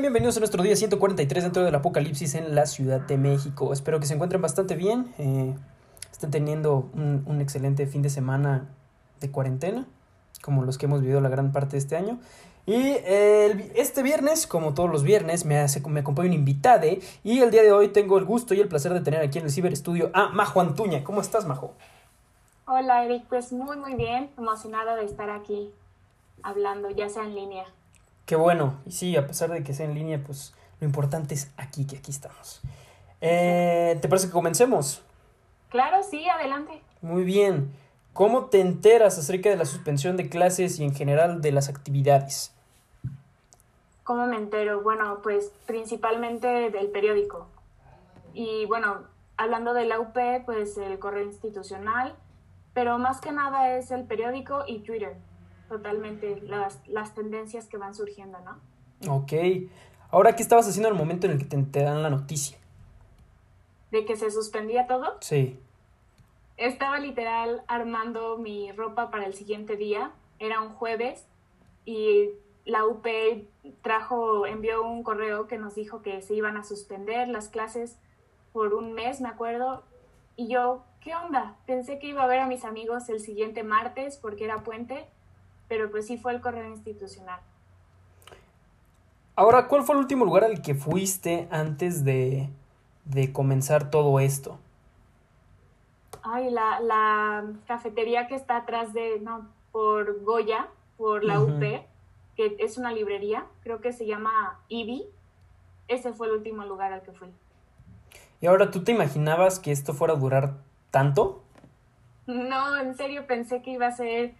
bienvenidos a nuestro día 143 dentro del apocalipsis en la Ciudad de México. Espero que se encuentren bastante bien, eh, estén teniendo un, excelente fin de semana de cuarentena, como los que hemos vivido la gran parte de este año. Y este viernes, como todos los viernes, me, hace, me acompaña un invitade. Y el día de hoy tengo el gusto y el placer de tener aquí en el Ciber Estudio a Majo Antuña. ¿Cómo estás, Majo? Hola Eric, pues muy muy bien, emocionada de estar aquí hablando, ya sea en línea. Qué bueno. Y sí, a pesar de que sea en línea, pues lo importante es aquí, que aquí estamos. Eh, ¿Te parece que comencemos? Claro, sí, adelante. Muy bien. ¿Cómo te enteras acerca de la suspensión de clases y en general de las actividades? ¿Cómo me entero? Bueno, pues principalmente del periódico. Y bueno, hablando de la UP, pues el correo institucional, pero más que nada es el periódico y Twitter. Totalmente las, las tendencias que van surgiendo, ¿no? Ok. Ahora, ¿qué estabas haciendo al momento en el que te, te dan la noticia? De que se suspendía todo. Sí. Estaba literal armando mi ropa para el siguiente día. Era un jueves y la UP trajo, envió un correo que nos dijo que se iban a suspender las clases por un mes, me acuerdo. Y yo, ¿qué onda? Pensé que iba a ver a mis amigos el siguiente martes porque era puente, pero pues sí fue el correo institucional. Ahora, ¿cuál fue el último lugar al que fuiste antes de, de comenzar todo esto? Ay, la, la cafetería que está atrás de, no, por Goya, por la. UP, que es una librería, creo que se llama Ibi. Ese fue el último lugar al que fui. Y ahora, ¿tú te imaginabas que esto fuera a durar tanto? No, en serio pensé que iba a ser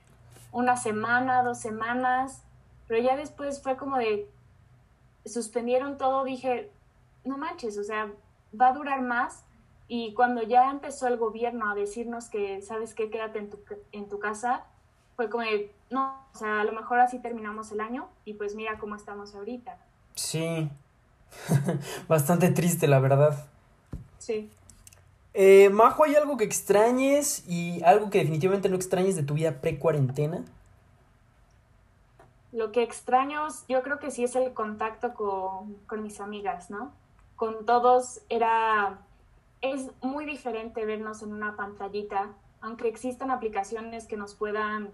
una semana, dos semanas, pero ya después fue como de, suspendieron todo, dije, no manches, o sea, va a durar más. Y cuando ya empezó el gobierno a decirnos que, sabes qué, quédate en tu, en tu casa, fue como de, no, o sea, a lo mejor así terminamos el año y pues mira cómo estamos ahorita. Sí. Bastante triste, la verdad. Sí. Eh, Majo, ¿hay algo que extrañes y algo que definitivamente no extrañes de tu vida pre-cuarentena? Lo que extraño, yo creo que sí es el contacto con, con mis amigas, ¿no? Con todos era, es muy diferente vernos en una pantallita, aunque existan aplicaciones que nos puedan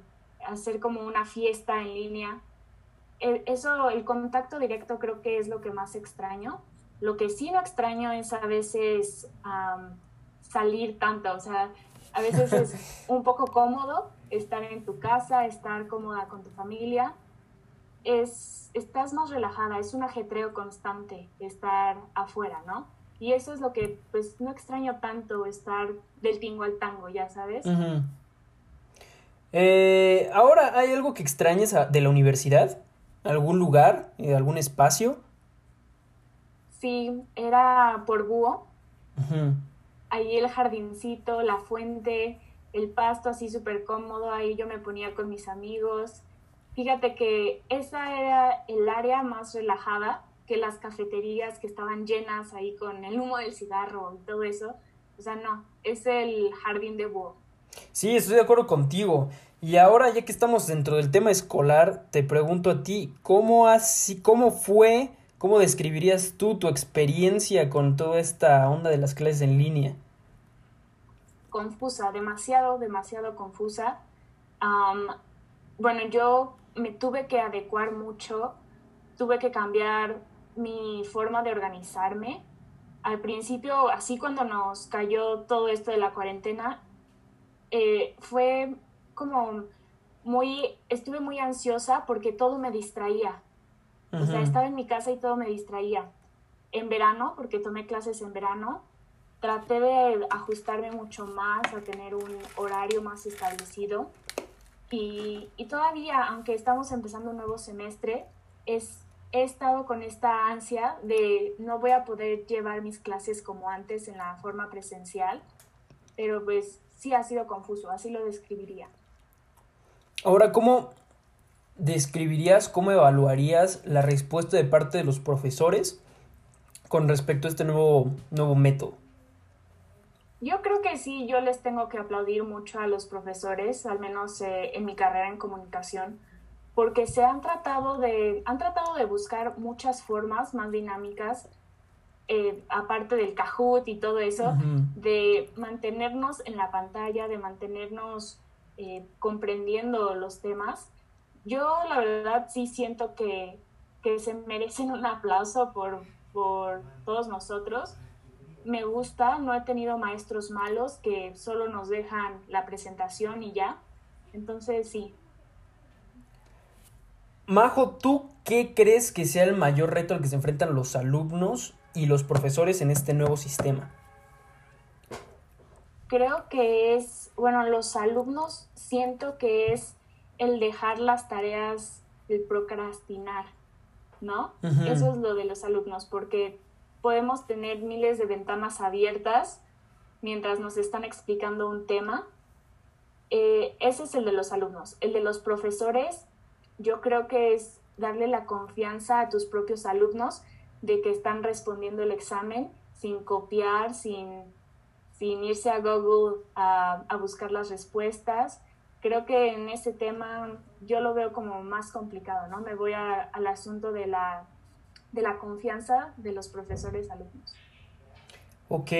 hacer como una fiesta en línea. El- eso, el contacto directo creo que es lo que más extraño. Lo que sí no extraño es a veces am, salir tanto, o sea, a veces es un poco cómodo estar en tu casa, estar cómoda con tu familia, es, estás más relajada, es un ajetreo constante estar afuera, ¿no? Y eso es lo que, pues, no extraño tanto estar del tingo al tango, ya sabes. Eh, ahora, ¿hay algo que extrañes de la universidad? ¿Algún lugar? Eh, ¿Algún espacio? Sí, era por búho, Ujú. Ahí el jardincito, la fuente, el pasto así súper cómodo, ahí yo me ponía con mis amigos. Fíjate que esa era el área más relajada que las cafeterías que estaban llenas ahí con el humo del cigarro y todo eso. O sea, no, es el jardín de búho. Sí, estoy de acuerdo contigo. Y ahora, ya que estamos dentro del tema escolar, te pregunto a ti, ¿cómo así, cómo fue, cómo describirías tú tu experiencia con toda esta onda de las clases en línea? Confusa, demasiado, demasiado confusa. Bueno, yo me tuve que adecuar mucho, tuve que cambiar mi forma de organizarme. Al principio, así cuando nos cayó todo esto de la cuarentena, eh, fue como muy, estuve muy ansiosa porque todo me distraía. O sea, estaba en mi casa y todo me distraía. En verano, porque tomé clases en verano, traté de ajustarme mucho más a tener un horario más establecido. Y, y todavía, aunque estamos empezando un nuevo semestre, es, he estado con esta ansia de no voy a poder llevar mis clases como antes en la forma presencial, pero pues sí ha sido confuso, así lo describiría. Ahora, ¿cómo describirías, cómo evaluarías la respuesta de parte de los profesores con respecto a este nuevo, nuevo método? Yo creo que sí, yo les tengo que aplaudir mucho a los profesores, al menos eh, en mi carrera en comunicación, porque se han tratado de, han tratado de buscar muchas formas más dinámicas, eh, aparte del Kahoot y todo eso, de mantenernos en la pantalla, de mantenernos eh, comprendiendo los temas. Yo la verdad sí siento que, que se merecen un aplauso por, por todos nosotros. Me gusta, no he tenido maestros malos que solo nos dejan la presentación y ya. Entonces sí, Majo, ¿tú qué crees que sea el mayor reto al que se enfrentan los alumnos y los profesores en este nuevo sistema? Creo que es, bueno, los alumnos siento que es el dejar las tareas, el procrastinar, ¿no? Eso es lo de los alumnos, porque podemos tener miles de ventanas abiertas mientras nos están explicando un tema. Eh, ese es el de los alumnos. El de los profesores yo creo que es darle la confianza a tus propios alumnos de que están respondiendo el examen sin copiar, sin, sin irse a Google a, buscar las respuestas. Creo que en ese tema yo lo veo como más complicado, ¿no? Me voy al asunto de la, de la confianza de los profesores alumnos. Ok.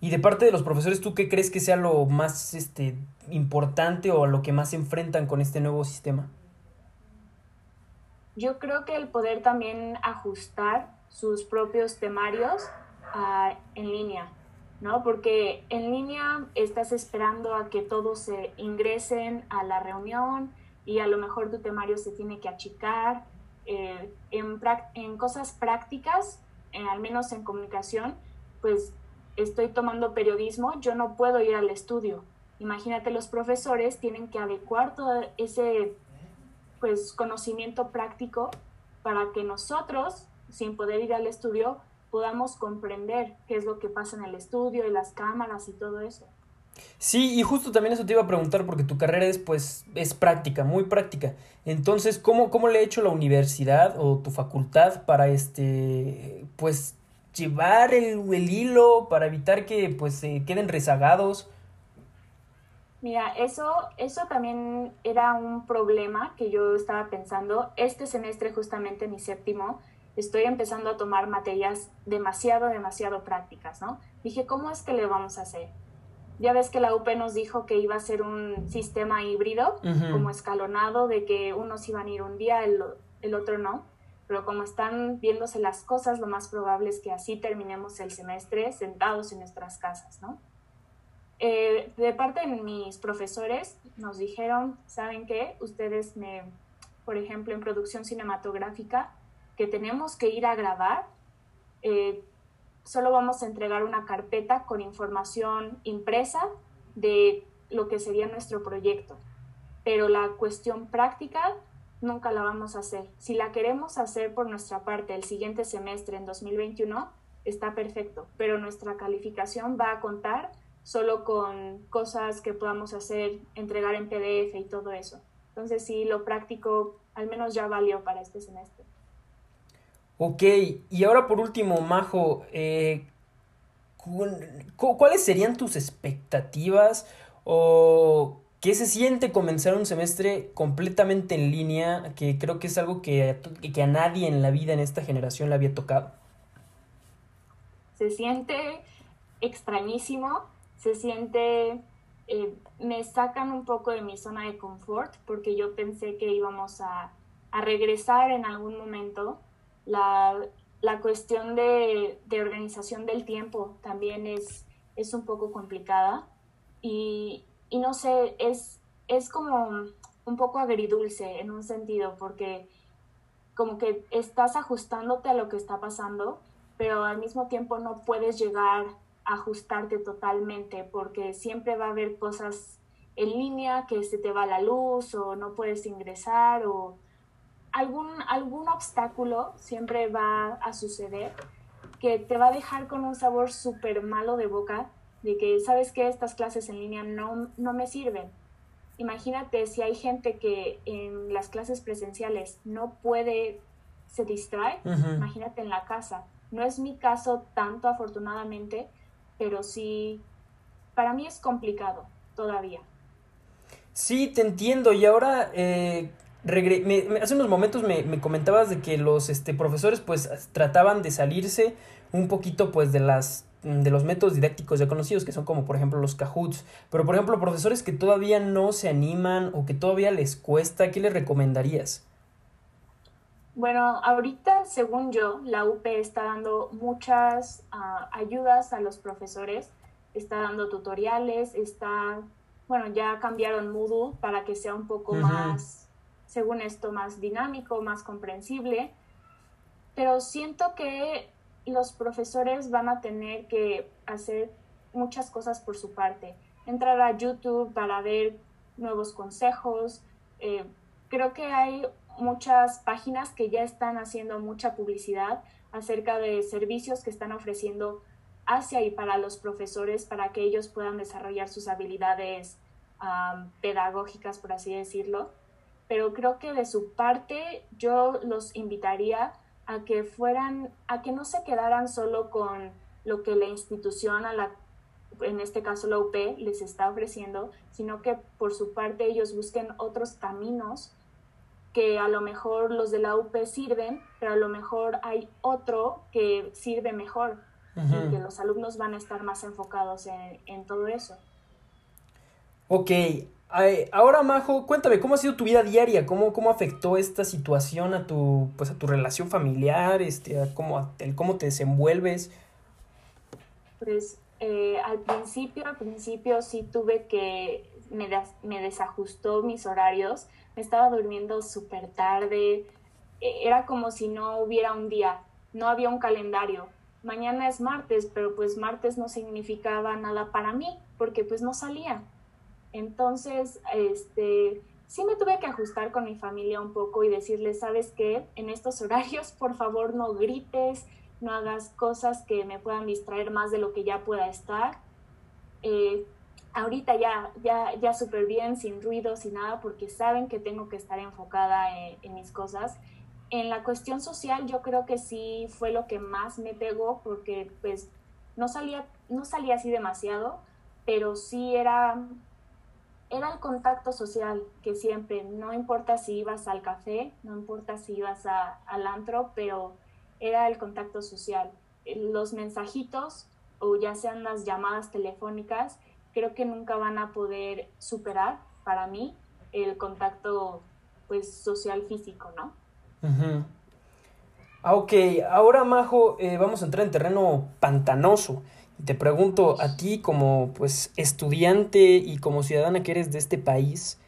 Y de parte de los profesores, ¿tú qué crees que sea lo más este, importante o a lo que más se enfrentan con este nuevo sistema? yo creo que el poder también ajustar sus propios temarios ah, en línea, ¿no? Porque en línea estás esperando a que todos se ingresen a la reunión y a lo mejor tu temario se tiene que achicar. Eh, en, cosas prácticas, al menos en comunicación, pues estoy tomando periodismo, yo no puedo ir al estudio. Imagínate, los profesores tienen que adecuar todo ese pues conocimiento práctico para que nosotros, sin poder ir al estudio, podamos comprender qué es lo que pasa en el estudio y las cámaras y todo eso. Sí, y justo también eso te iba a preguntar porque tu carrera es pues es práctica, muy práctica. Entonces, ¿cómo, cómo le ha hecho la universidad o tu facultad para este pues llevar el, el hilo para evitar que pues se queden rezagados? Mira, eso, eso también era un problema que yo estaba pensando. Este semestre, justamente mi séptimo, estoy empezando a tomar materias demasiado, demasiado prácticas, ¿no? Dije, ¿cómo es que le vamos a hacer? Ya ves que la UP nos dijo que iba a ser un sistema híbrido, como escalonado, de que unos iban a ir un día, el, el otro no. Pero como están viéndose las cosas, lo más probable es que así terminemos el semestre sentados en nuestras casas, ¿no? Eh, de parte de mis profesores nos dijeron, ¿saben qué? Ustedes me, por ejemplo, en producción cinematográfica, que tenemos que ir a grabar, eh, solo vamos a entregar una carpeta con información impresa de lo que sería nuestro proyecto. Pero la cuestión práctica nunca la vamos a hacer. Si la queremos hacer por nuestra parte el siguiente semestre, en 2021, está perfecto, pero nuestra calificación va a contar solo con cosas que podamos hacer, entregar en PDF y todo eso. Entonces sí, lo práctico al menos ya valió para este semestre. Ok, y ahora por último, Majo, eh, ¿cuáles serían tus expectativas o qué se siente comenzar un semestre completamente en línea, que creo que es algo que, que a nadie en la vida en esta generación le había tocado? Se siente extrañísimo, se siente, eh, me sacan un poco de mi zona de confort porque yo pensé que íbamos a, regresar en algún momento. La, cuestión de, organización del tiempo también es, es un poco complicada. Y, no sé, es, es como un poco agridulce en un sentido porque como que estás ajustándote a lo que está pasando, pero al mismo tiempo no puedes llegar ajustarte totalmente porque siempre va a haber cosas en línea que se te va la luz o no puedes ingresar o algún, algún obstáculo siempre va a suceder que te va a dejar con un sabor súper malo de boca de que sabes que estas clases en línea no, no me sirven. Imagínate si hay gente que en las clases presenciales no puede, se distrae, imagínate en la casa. No es mi caso tanto afortunadamente, pero sí, para mí es complicado todavía. Sí, te entiendo. Y ahora, eh, hace unos momentos me, comentabas de que los este, profesores pues trataban de salirse un poquito pues de las de los métodos didácticos ya conocidos que son como por ejemplo los Cahoots pero por ejemplo profesores que todavía no se animan o que todavía les cuesta ¿qué les recomendarías? Bueno, ahorita, según yo, la UP está dando muchas ah, ayudas a los profesores, está dando tutoriales, está, bueno, ya cambiaron Moodle para que sea un poco más, según esto, más dinámico, más comprensible, pero siento que los profesores van a tener que hacer muchas cosas por su parte, entrar a YouTube para ver nuevos consejos. Eh, creo que hay muchas páginas que ya están haciendo mucha publicidad acerca de servicios que están ofreciendo hacia y para los profesores para que ellos puedan desarrollar sus habilidades pedagógicas, por así decirlo. Pero creo que de su parte yo los invitaría a que fueran, a que no se quedaran solo con lo que la institución a la en este caso la UP les está ofreciendo, sino que por su parte ellos busquen otros caminos que a lo mejor los de la UP sirven, pero a lo mejor hay otro que sirve mejor y que los alumnos van a estar más enfocados en, todo eso. Ok, ahora Majo, cuéntame, ¿cómo ha sido tu vida diaria? ¿Cómo, cómo afectó esta situación a tu, pues, a tu relación familiar? Este, a cómo, el cómo te desenvuelves? Pues eh, al principio, al principio sí tuve que, me, me desajustó mis horarios, me estaba durmiendo súper tarde, e, era como si no hubiera un día, no había un calendario. Mañana es martes, pero pues martes no significaba nada para mí, porque pues no salía. Entonces, este, sí me tuve que ajustar con mi familia un poco y decirles, ¿sabes qué? En estos horarios, por favor, no grites, no hagas cosas que me puedan distraer más de lo que ya pueda estar. Eh, ahorita ya, ya, ya súper bien, sin ruido, sin nada, porque saben que tengo que estar enfocada en, mis cosas. En la cuestión social yo creo que sí fue lo que más me pegó, porque pues no salía, no salía así demasiado, pero sí era, era el contacto social que siempre, no importa si ibas al café, no importa si ibas al antro, pero era el contacto social. Los mensajitos o ya sean las llamadas telefónicas, creo que nunca van a poder superar para mí el contacto pues social físico, ¿no? Ah, ok, ahora Majo, eh, vamos a entrar en terreno pantanoso. Te pregunto a ti como pues estudiante y como ciudadana que eres de este país,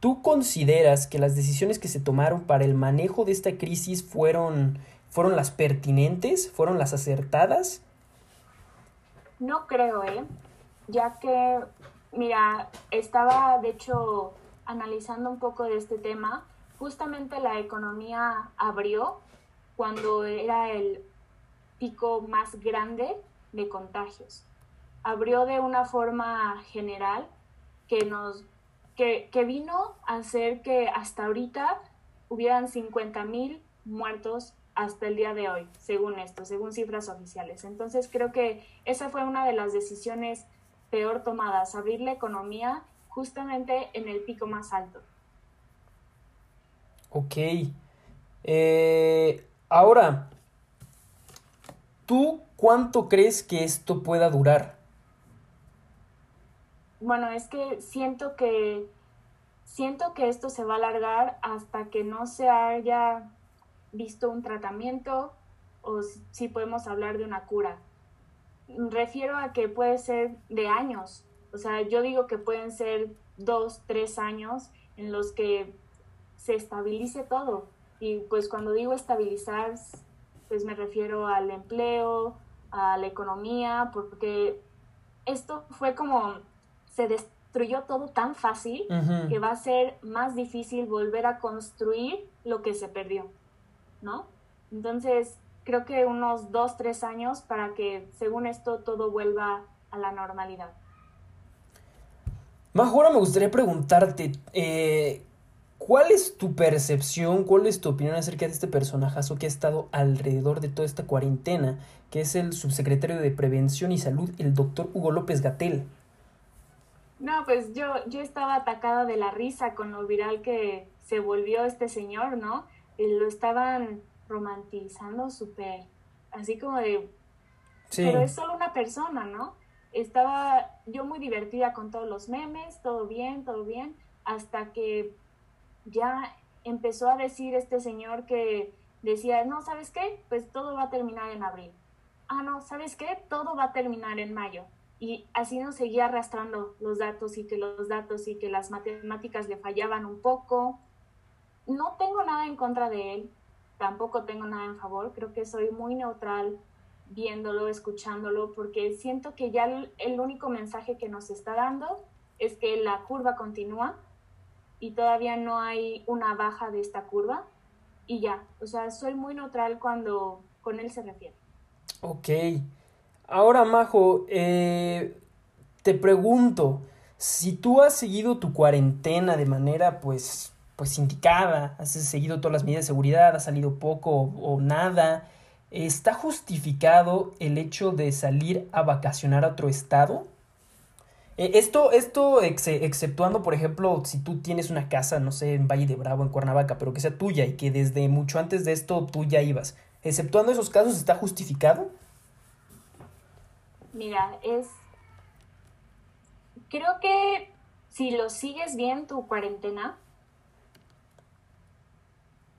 ¿tú consideras que las decisiones que se tomaron para el manejo de esta crisis fueron, fueron las pertinentes, fueron las acertadas? No creo, ¿eh? ya que, mira, estaba de hecho analizando un poco de este tema, justamente la economía abrió cuando era el pico más grande de contagios. Abrió de una forma general que nos que, que vino a hacer que hasta ahorita hubieran 50 mil muertos hasta el día de hoy, según esto, según cifras oficiales. Entonces creo que esa fue una de las decisiones peor tomadas, abrir la economía justamente en el pico más alto. Ok. Eh, ahora, ¿tú cuánto crees que esto pueda durar? Bueno, es que siento que siento que esto se va a alargar hasta que no se haya visto un tratamiento o si podemos hablar de una cura refiero a que puede ser de años. O sea, yo digo que pueden ser dos, tres años en los que se estabilice todo. Y pues cuando digo estabilizar, pues me refiero al empleo, a la economía, porque esto fue como se destruyó todo tan fácil que va a ser más difícil volver a construir lo que se perdió, ¿no? Entonces, creo que unos dos, tres años para que, según esto, todo vuelva a la normalidad. Majo, me gustaría preguntarte, eh, ¿cuál es tu percepción, cuál es tu opinión acerca de este personajazo que ha estado alrededor de toda esta cuarentena, que es el subsecretario de Prevención y Salud, el doctor Hugo López Gatel? No, pues yo, yo estaba atacada de la risa con lo viral que se volvió este señor, ¿no? lo estaban romantizando súper, así como de, pero es solo una persona, ¿no? Estaba yo muy divertida con todos los memes, todo bien, todo bien, hasta que ya empezó a decir este señor que decía, no, ¿sabes qué? Pues todo va a terminar en abril. Ah, no, ¿sabes qué? Todo va a terminar en mayo. Y así nos seguía arrastrando los datos y que los datos y que las matemáticas le fallaban un poco. No tengo nada en contra de él, tampoco tengo nada en favor, creo que soy muy neutral viéndolo, escuchándolo, porque siento que ya el, único mensaje que nos está dando es que la curva continúa y todavía no hay una baja de esta curva y ya, o sea, soy muy neutral cuando con él se refiere. Ok. Ahora, Majo, eh, te pregunto, si tú has seguido tu cuarentena de manera, pues, pues indicada, has seguido todas las medidas de seguridad, ha salido poco o, nada, ¿está justificado el hecho de salir a vacacionar a otro estado? Eh, esto, esto exceptuando, por ejemplo, si tú tienes una casa, no sé, en Valle de Bravo, en Cuernavaca, pero que sea tuya y que desde mucho antes de esto tú ya ibas. Exceptuando esos casos, ¿está justificado? Mira, es... Creo que si lo sigues bien tu cuarentena,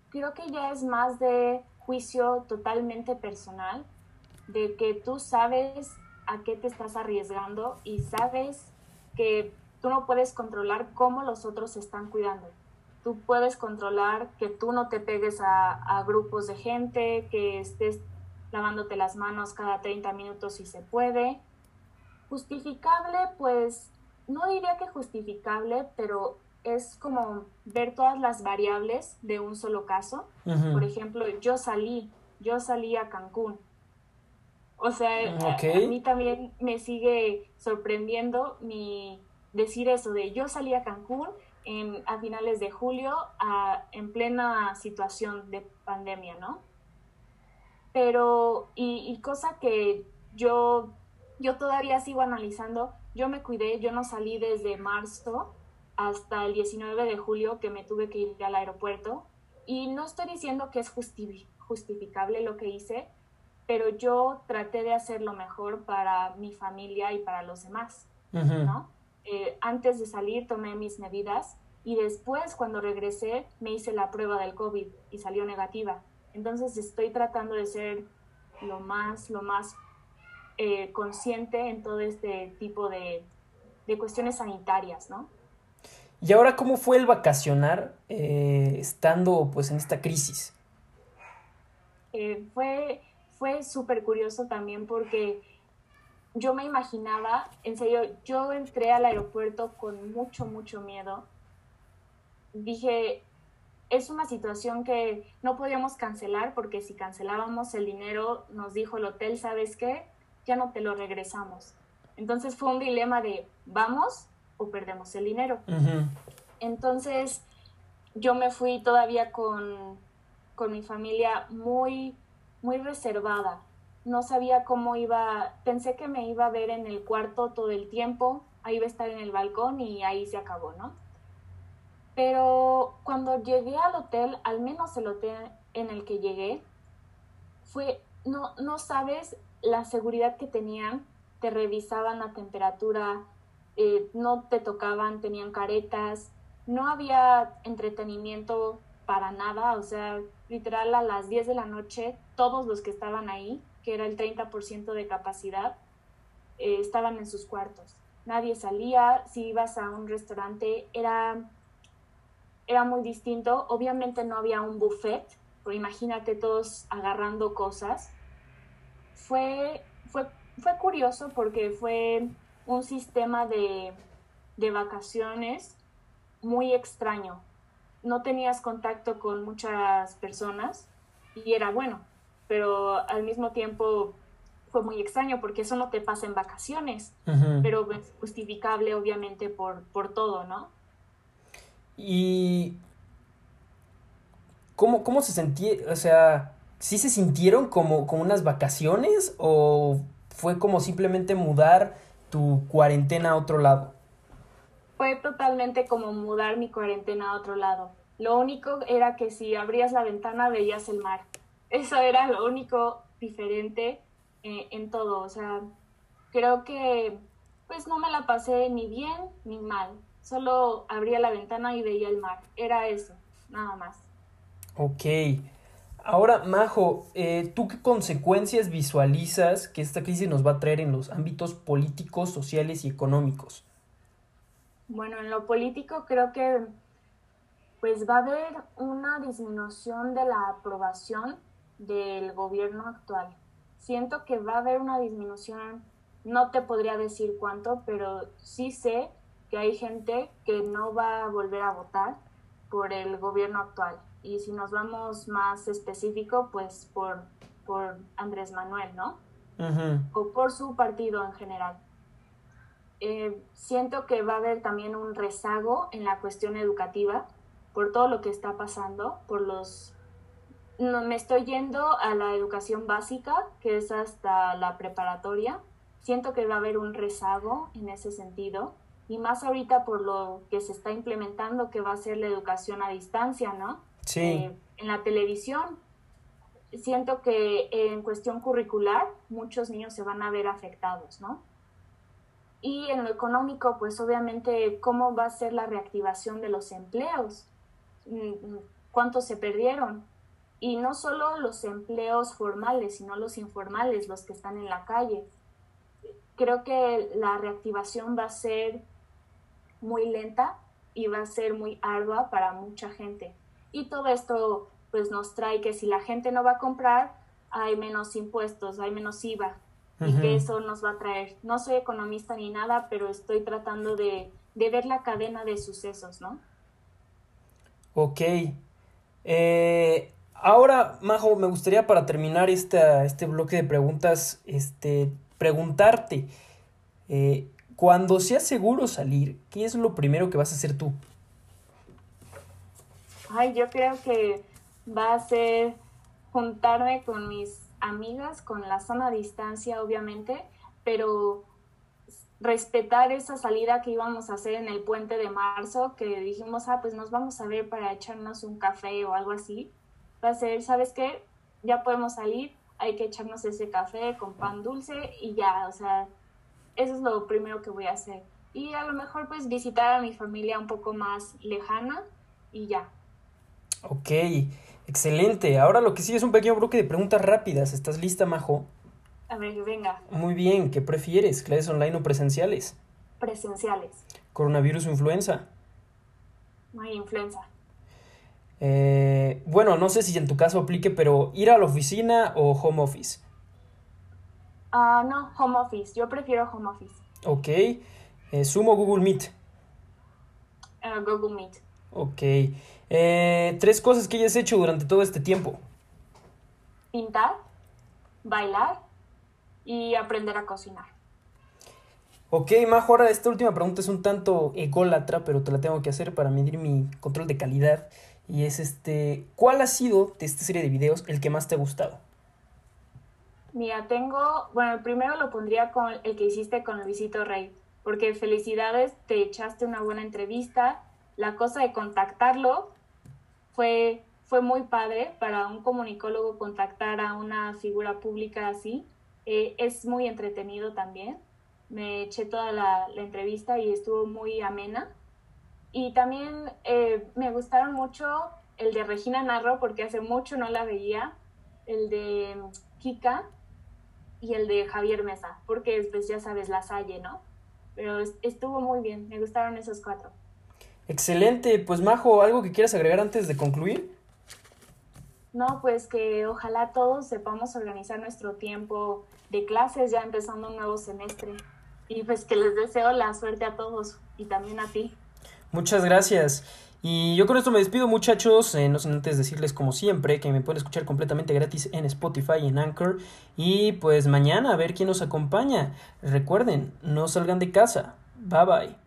creo que ya es más de juicio totalmente personal, de que tú sabes a qué te estás arriesgando y sabes que tú no puedes controlar cómo los otros se están cuidando. Tú puedes controlar que tú no te pegues a, grupos de gente, que estés lavándote las manos cada 30 minutos si se puede. Justificable, pues no diría que justificable, pero es como ver todas las variables de un solo caso. Por ejemplo, yo salí, yo salí a Cancún o sea, a, mí también me sigue sorprendiendo mi decir eso de yo salí a Cancún en, a finales de julio en plena situación de pandemia, ¿no? Pero, y, cosa que yo, yo todavía sigo analizando, yo me cuidé, yo no salí desde marzo hasta el 19 de julio que me tuve que ir al aeropuerto y no estoy diciendo que es justificable lo que hice, pero yo traté de hacer lo mejor para mi familia y para los demás, ¿no? Eh, antes de salir tomé mis medidas y después cuando regresé me hice la prueba del COVID y salió negativa. Entonces estoy tratando de ser lo más, lo más eh, consciente en todo este tipo de, de, cuestiones sanitarias, ¿no? ¿Y ahora cómo fue el vacacionar eh, estando pues en esta crisis? fue fue súper curioso también porque yo me imaginaba, en serio, yo entré al aeropuerto con mucho, mucho miedo. Dije, es una situación que no podíamos cancelar porque si cancelábamos el dinero, nos dijo el hotel, ¿sabes qué? Ya no te lo regresamos. Entonces fue un dilema de, ¿vamos o perdemos el dinero? Entonces yo me fui todavía con, con mi familia muy muy reservada. No sabía cómo iba, pensé que me iba a ver en el cuarto todo el tiempo, ahí iba a estar en el balcón y ahí se acabó, ¿no? Pero cuando llegué al hotel, al menos el hotel en el que llegué, fue, no, no sabes la seguridad que tenían, te revisaban la temperatura, eh, no te tocaban, tenían caretas, no había entretenimiento para nada, o sea, literal a las 10 de la noche, todos los que estaban ahí, que era el 30% de capacidad, eh, estaban en sus cuartos. Nadie salía, si ibas a un restaurante era, era muy distinto, obviamente no había un buffet, pero imagínate todos agarrando cosas. Fue, fue, fue curioso porque fue un sistema de, de vacaciones muy extraño, no tenías contacto con muchas personas y era bueno, pero al mismo tiempo fue muy extraño porque eso no te pasa en vacaciones, pero es justificable obviamente por, por todo, ¿no? Y ¿cómo, cómo se sentía? O sea, ¿sí se sintieron como, como unas vacaciones o fue como simplemente mudar tu cuarentena a otro lado? Fue totalmente como mudar mi cuarentena a otro lado. Lo único era que si abrías la ventana veías el mar. Eso era lo único diferente eh, en todo. O sea, creo que pues no me la pasé ni bien ni mal. Solo abría la ventana y veía el mar. Era eso, nada más. Ok. Ahora, Majo, eh, ¿tú qué consecuencias visualizas que esta crisis nos va a traer en los ámbitos políticos, sociales y económicos? Bueno, en lo político creo que pues va a haber una disminución de la aprobación del gobierno actual. Siento que va a haber una disminución, no te podría decir cuánto, pero sí sé que hay gente que no va a volver a votar por el gobierno actual. Y si nos vamos más específico, pues por, por Andrés Manuel, ¿no? O por su partido en general. Eh, siento que va a haber también un rezago en la cuestión educativa por todo lo que está pasando, por los... No, me estoy yendo a la educación básica, que es hasta la preparatoria. Siento que va a haber un rezago en ese sentido, y más ahorita por lo que se está implementando, que va a ser la educación a distancia, ¿no? Sí. Eh, en la televisión, siento que en cuestión curricular muchos niños se van a ver afectados, ¿no? Y en lo económico, pues obviamente, ¿cómo va a ser la reactivación de los empleos? Mm, ¿Cuántos se perdieron? Y no solo los empleos formales, sino los informales, los que están en la calle. Creo que la reactivación va a ser muy lenta y va a ser muy ardua para mucha gente. Y todo esto pues nos trae que si la gente no va a comprar, hay menos impuestos, hay menos IVA, y que eso nos va a traer. No soy economista ni nada, pero estoy tratando de, ver la cadena de sucesos, ¿no? Ok. Eh, ahora, Majo, me gustaría para terminar esta, este bloque de preguntas, este, preguntarte, eh, cuando sea seguro salir, ¿qué es lo primero que vas a hacer tú? Ay, yo creo que va a ser juntarme con mis amigas con la zona distancia, obviamente, pero respetar esa salida que íbamos a hacer en el puente de marzo, que dijimos, ah, pues nos vamos a ver para echarnos un café o algo así. Va a ser, ¿sabes qué? Ya podemos salir, hay que echarnos ese café con pan dulce y ya, o sea, eso es lo primero que voy a hacer. Y a lo mejor pues visitar a mi familia un poco más lejana y ya. Ok, Excelente. Ahora lo que sigue es un pequeño bloque de preguntas rápidas. ¿Estás lista, Majo? A ver, venga. Muy bien. ¿Qué prefieres? ¿Clases online o presenciales? Presenciales. ¿Coronavirus o influenza? No hay influenza. Eh, bueno, no sé si en tu caso aplique, pero ¿ir a la oficina o home office? Ah, no, home office. Yo prefiero home office. Ok. Eh, ¿Zoom o Google Meet? Uh, Google Meet. Ok. Eh, tres cosas que hayas hecho durante todo este tiempo. Pintar, bailar y aprender a cocinar. Ok, Majo, ahora esta última pregunta es un tanto ególatra, pero te la tengo que hacer para medir mi control de calidad. Y es este, ¿cuál ha sido de esta serie de videos el que más te ha gustado? Mira, tengo, bueno, el primero lo pondría con el que hiciste con Luisito Rey, porque felicidades, te echaste una buena entrevista, la cosa de contactarlo fue, fue muy padre para un comunicólogo contactar a una figura pública así. Eh, es muy entretenido también. Me eché toda la, entrevista y estuvo muy amena. Y también eh, me gustaron mucho el de Regina Narro porque hace mucho no la veía, el de Kika y el de Javier Mesa, porque después ya sabes la Salle, ¿no? Pero estuvo muy bien, me gustaron esos cuatro. Excelente, pues Majo, ¿algo que quieras agregar antes de concluir? No, pues que ojalá todos sepamos organizar nuestro tiempo de clases ya empezando un nuevo semestre. Y pues que les deseo la suerte a todos y también a ti. Muchas gracias. Y yo con esto me despido muchachos, eh, no sin antes decirles como siempre que me pueden escuchar completamente gratis en Spotify y en Anchor. Y pues mañana a ver quién nos acompaña. Recuerden, no salgan de casa. Bye bye.